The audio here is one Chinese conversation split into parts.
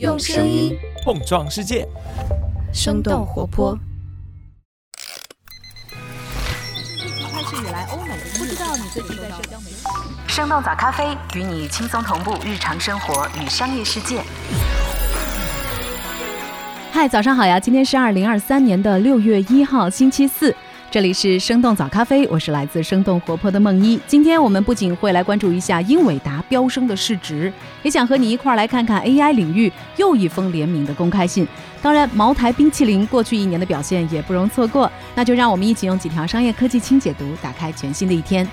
用声音碰撞世界，生动活泼。开始以来，欧美不知道你最近在社交媒体。生动早咖啡与你轻松同步日常生活与商业世界。嗨，早上好呀！今天是二零二三年的六月一号，星期四。这里是生动早咖啡，我是来自生动活泼的梦一。今天我们不仅会来关注一下英伟达飙升的市值，也想和你一块儿来看看 AI 领域又一封联名的公开信。当然，茅台冰淇淋过去一年的表现也不容错过。那就让我们一起用几条商业科技轻解读，打开全新的一天。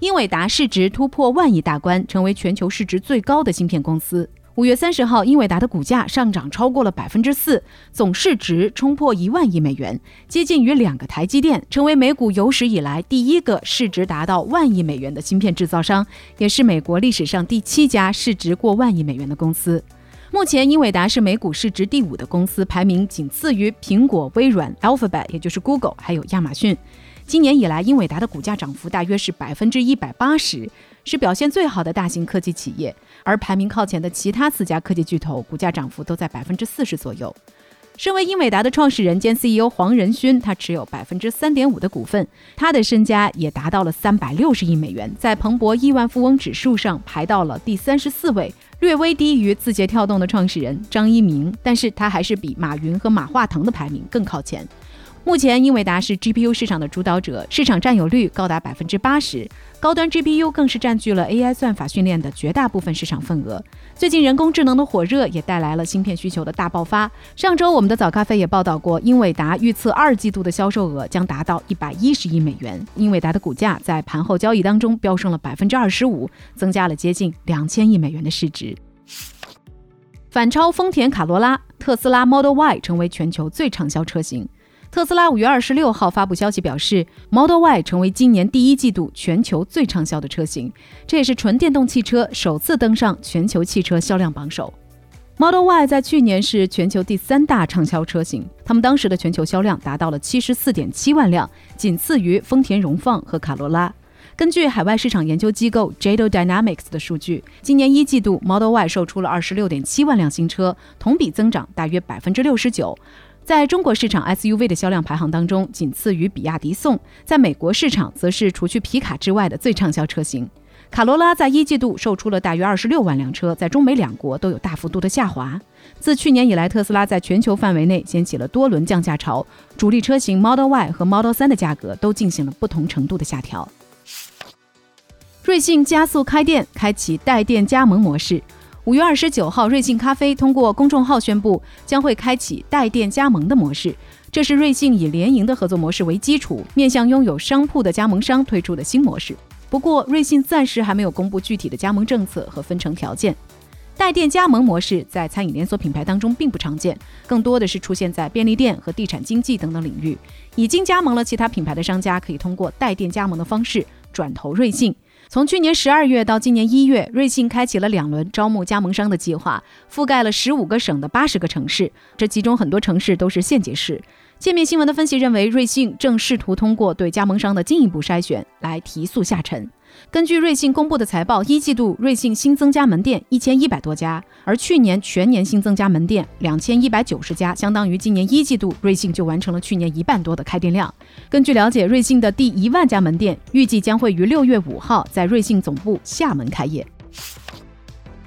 英伟达市值突破万亿大关，成为全球市值最高的芯片公司。五月三十号，英伟达的股价上涨超过了百分之四，总市值冲破一万亿美元，接近于两个台积电，成为美股有史以来第一个市值达到万亿美元的芯片制造商，也是美国历史上第七家市值过万亿美元的公司。目前，英伟达是美股市值第五的公司，排名仅次于苹果、微软、Alphabet，也就是 Google，还有亚马逊。今年以来，英伟达的股价涨幅大约是百分之一百八十，是表现最好的大型科技企业。而排名靠前的其他四家科技巨头，股价涨幅都在百分之四十左右。身为英伟达的创始人兼 CEO 黄仁勋，他持有百分之三点五的股份，他的身家也达到了三百六十亿美元，在彭博亿万富翁指数上排到了第三十四位，略微低于字节跳动的创始人张一鸣，但是他还是比马云和马化腾的排名更靠前。目前，英伟达是 GPU 市场的主导者，市场占有率高达百分之八十，高端 GPU 更是占据了 AI 算法训练的绝大部分市场份额。最近，人工智能的火热也带来了芯片需求的大爆发。上周，我们的早咖啡也报道过，英伟达预测二季度的销售额将达到一百一十亿美元。英伟达的股价在盘后交易当中飙升了百分之二十五，增加了接近两千亿美元的市值。反超丰田卡罗拉，特斯拉 Model Y 成为全球最畅销车型。特斯拉五月二十六号发布消息表示，Model Y 成为今年第一季度全球最畅销的车型，这也是纯电动汽车首次登上全球汽车销量榜首。Model Y 在去年是全球第三大畅销车型，他们当时的全球销量达到了七十四点七万辆，仅次于丰田荣放和卡罗拉。根据海外市场研究机构 Jado Dynamics 的数据，今年一季度 Model Y 售出了二十六点七万辆新车，同比增长大约百分之六十九。在中国市场 SUV 的销量排行当中，仅次于比亚迪宋；在美国市场，则是除去皮卡之外的最畅销车型。卡罗拉在一季度售出了大约二十六万辆车，在中美两国都有大幅度的下滑。自去年以来，特斯拉在全球范围内掀起了多轮降价潮，主力车型 Model Y 和 Model 3的价格都进行了不同程度的下调。瑞幸加速开店，开启带店加盟模式。五月二十九号，瑞幸咖啡通过公众号宣布，将会开启带店加盟的模式。这是瑞幸以联营的合作模式为基础，面向拥有商铺的加盟商推出的新模式。不过，瑞幸暂时还没有公布具体的加盟政策和分成条件。带店加盟模式在餐饮连锁品牌当中并不常见，更多的是出现在便利店和地产经济等等领域。已经加盟了其他品牌的商家，可以通过带店加盟的方式转投瑞幸。从去年十二月到今年一月，瑞幸开启了两轮招募加盟商的计划，覆盖了十五个省的八十个城市，这其中很多城市都是县级市。界面新闻的分析认为，瑞幸正试图通过对加盟商的进一步筛选来提速下沉。根据瑞幸公布的财报，一季度瑞幸新增加门店一千一百多家，而去年全年新增加门店两千一百九十家，相当于今年一季度瑞幸就完成了去年一半多的开店量。根据了解，瑞幸的第一万家门店预计将会于六月五号在瑞幸总部厦门开业。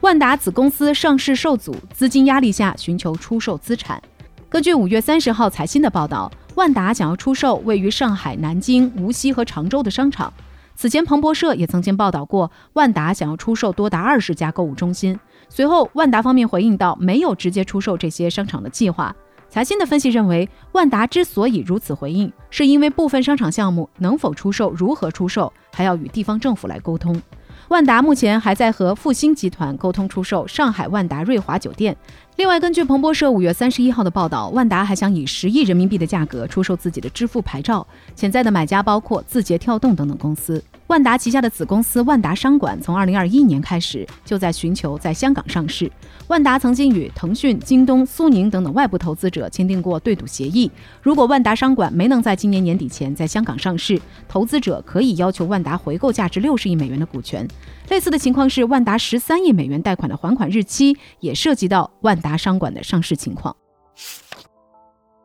万达子公司上市受阻，资金压力下寻求出售资产。根据五月三十号财新的报道，万达想要出售位于上海、南京、无锡和常州的商场。此前，彭博社也曾经报道过，万达想要出售多达二十家购物中心。随后，万达方面回应到，没有直接出售这些商场的计划。财新的分析认为，万达之所以如此回应，是因为部分商场项目能否出售、如何出售，还要与地方政府来沟通。万达目前还在和复兴集团沟通出售上海万达瑞华酒店，另外，根据彭博社五月三十一号的报道，万达还想以十亿人民币的价格出售自己的支付牌照，潜在的买家包括字节跳动等等公司。万达旗下的子公司万达商管从二零二一年开始就在寻求在香港上市。万达曾经与腾讯、京东、苏宁等等外部投资者签订过对赌协议，如果万达商管没能在今年年底前在香港上市，投资者可以要求万达回购价值六十亿美元的股权。类似的情况是，万达十三亿美元贷款的还款日期也涉及到万达商管的上市情况。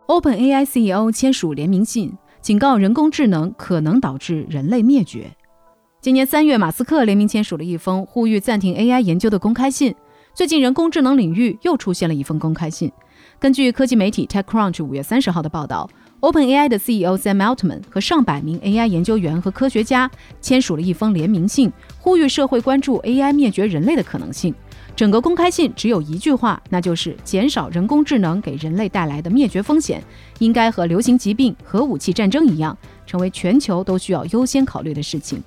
OpenAI CEO 签署联名信，警告人工智能可能导致人类灭绝。今年三月，马斯克联名签署了一封呼吁暂停 AI 研究的公开信。最近，人工智能领域又出现了一封公开信。根据科技媒体 TechCrunch 五月三十号的报道，OpenAI 的 CEO Sam Altman 和上百名 AI 研究员和科学家签署了一封联名信，呼吁社会关注 AI 灭绝人类的可能性。整个公开信只有一句话，那就是减少人工智能给人类带来的灭绝风险，应该和流行疾病、核武器战争一样，成为全球都需要优先考虑的事情。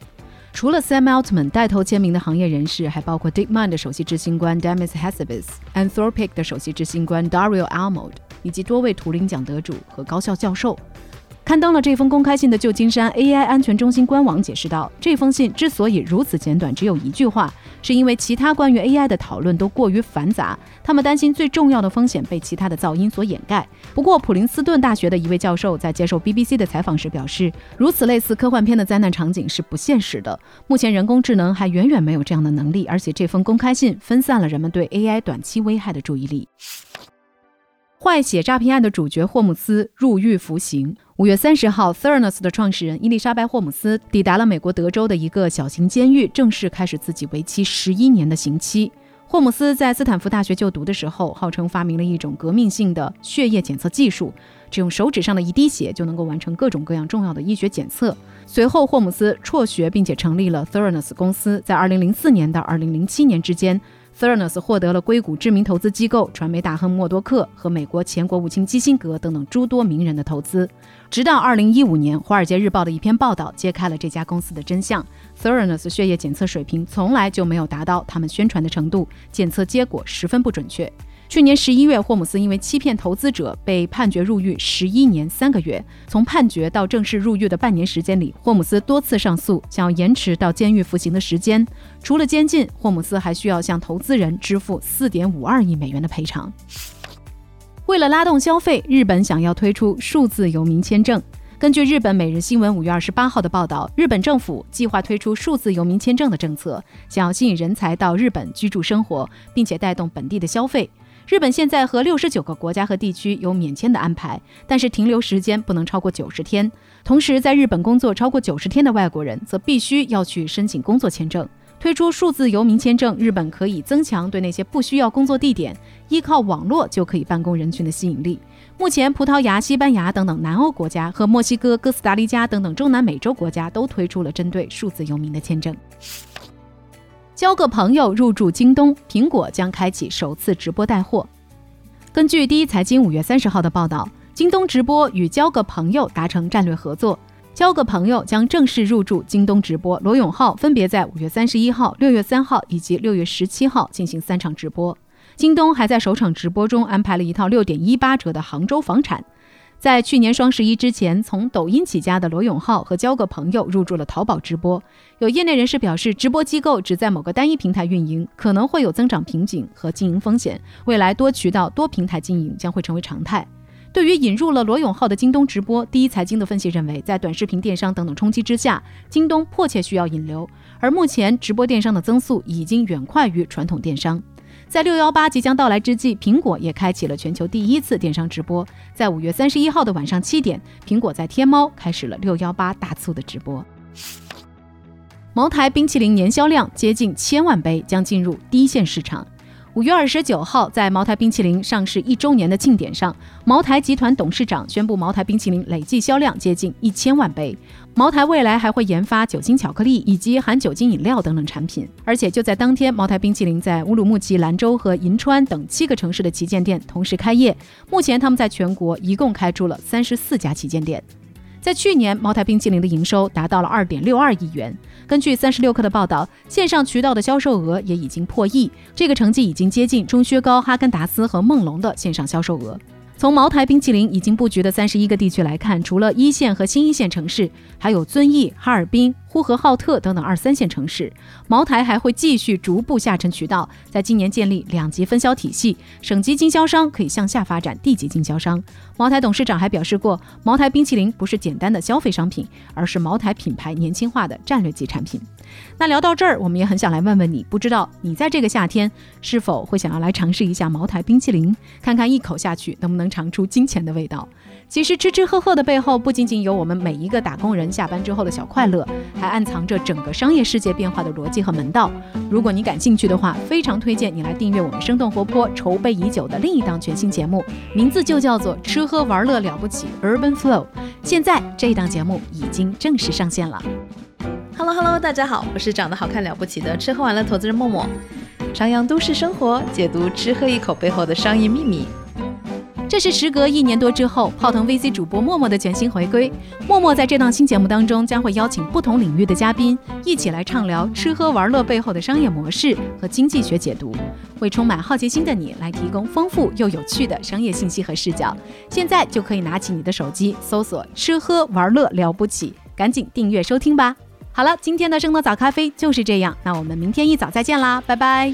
除了 Sam Altman 带头签名的行业人士，还包括 DeepMind 的首席执行官 Demis Hassabis、Anthropic 的首席执行官 Dario Almond，以及多位图灵奖得主和高校教授。刊登了这封公开信的旧金山 AI 安全中心官网解释道：“这封信之所以如此简短，只有一句话，是因为其他关于 AI 的讨论都过于繁杂，他们担心最重要的风险被其他的噪音所掩盖。”不过，普林斯顿大学的一位教授在接受 BBC 的采访时表示：“如此类似科幻片的灾难场景是不现实的。目前人工智能还远远没有这样的能力，而且这封公开信分散了人们对 AI 短期危害的注意力。”坏血诈骗案的主角霍姆斯入狱服刑。五月三十号，Theranos 的创始人伊丽莎白·霍姆斯抵达了美国德州的一个小型监狱，正式开始自己为期十一年的刑期。霍姆斯在斯坦福大学就读的时候，号称发明了一种革命性的血液检测技术，只用手指上的一滴血就能够完成各种各样重要的医学检测。随后，霍姆斯辍学，并且成立了 Theranos 公司，在二零零四年到二零零七年之间。Theranos 获得了硅谷知名投资机构、传媒大亨默多克和美国前国务卿基辛格等等诸多名人的投资。直到2015年，《华尔街日报》的一篇报道揭开了这家公司的真相：Theranos 血液检测水平从来就没有达到他们宣传的程度，检测结果十分不准确。去年十一月，霍姆斯因为欺骗投资者被判决入狱十一年三个月。从判决到正式入狱的半年时间里，霍姆斯多次上诉，想要延迟到监狱服刑的时间。除了监禁，霍姆斯还需要向投资人支付四点五二亿美元的赔偿。为了拉动消费，日本想要推出数字游民签证。根据日本每日新闻五月二十八号的报道，日本政府计划推出数字游民签证的政策，想要吸引人才到日本居住生活，并且带动本地的消费。日本现在和六十九个国家和地区有免签的安排，但是停留时间不能超过九十天。同时，在日本工作超过九十天的外国人则必须要去申请工作签证。推出数字游民签证，日本可以增强对那些不需要工作地点、依靠网络就可以办公人群的吸引力。目前，葡萄牙、西班牙等等南欧国家和墨西哥、哥斯达黎加等等中南美洲国家都推出了针对数字游民的签证。交个朋友入驻京东，苹果将开启首次直播带货。根据第一财经五月三十号的报道，京东直播与交个朋友达成战略合作，交个朋友将正式入驻京东直播。罗永浩分别在五月三十一号、六月三号以及六月十七号进行三场直播。京东还在首场直播中安排了一套六点一八折的杭州房产。在去年双十一之前，从抖音起家的罗永浩和交个朋友入驻了淘宝直播。有业内人士表示，直播机构只在某个单一平台运营，可能会有增长瓶颈和经营风险。未来多渠道、多平台经营将会成为常态。对于引入了罗永浩的京东直播，第一财经的分析认为，在短视频电商等等冲击之下，京东迫切需要引流，而目前直播电商的增速已经远快于传统电商。在六幺八即将到来之际，苹果也开启了全球第一次电商直播。在五月三十一号的晚上七点，苹果在天猫开始了六幺八大促的直播。茅台冰淇淋年销量接近千万杯，将进入低线市场。五月二十九号，在茅台冰淇淋上市一周年的庆典上，茅台集团董事长宣布，茅台冰淇淋累计销量接近一千万杯。茅台未来还会研发酒精巧克力以及含酒精饮料等等产品。而且就在当天，茅台冰淇淋在乌鲁木齐、兰州和银川等七个城市的旗舰店同时开业。目前，他们在全国一共开出了三十四家旗舰店。在去年，茅台冰淇淋的营收达到了二点六二亿元。根据三十六氪的报道，线上渠道的销售额也已经破亿，这个成绩已经接近中薛高、哈根达斯和梦龙的线上销售额。从茅台冰淇淋已经布局的三十一个地区来看，除了一线和新一线城市，还有遵义、哈尔滨、呼和浩特等等二三线城市。茅台还会继续逐步下沉渠道，在今年建立两级分销体系，省级经销商可以向下发展地级经销商。茅台董事长还表示过，茅台冰淇淋不是简单的消费商品，而是茅台品牌年轻化的战略级产品。那聊到这儿，我们也很想来问问你，不知道你在这个夏天是否会想要来尝试一下茅台冰淇淋，看看一口下去能不能尝出金钱的味道？其实吃吃喝喝的背后，不仅仅有我们每一个打工人下班之后的小快乐，还暗藏着整个商业世界变化的逻辑和门道。如果你感兴趣的话，非常推荐你来订阅我们生动活泼、筹备已久的另一档全新节目，名字就叫做“吃喝玩乐了不起 Urban Flow”。现在这档节目已经正式上线了。Hello Hello，大家好，我是长得好看了不起的吃喝玩乐投资人默默，徜徉都市生活，解读吃喝一口背后的商业秘密。这是时隔一年多之后，泡腾 VC 主播默默的全新回归。默默在这档新节目当中，将会邀请不同领域的嘉宾，一起来畅聊吃喝玩乐背后的商业模式和经济学解读，为充满好奇心的你来提供丰富又有趣的商业信息和视角。现在就可以拿起你的手机，搜索“吃喝玩乐了不起”，赶紧订阅收听吧。好了，今天的生动早咖啡就是这样，那我们明天一早再见啦，拜拜。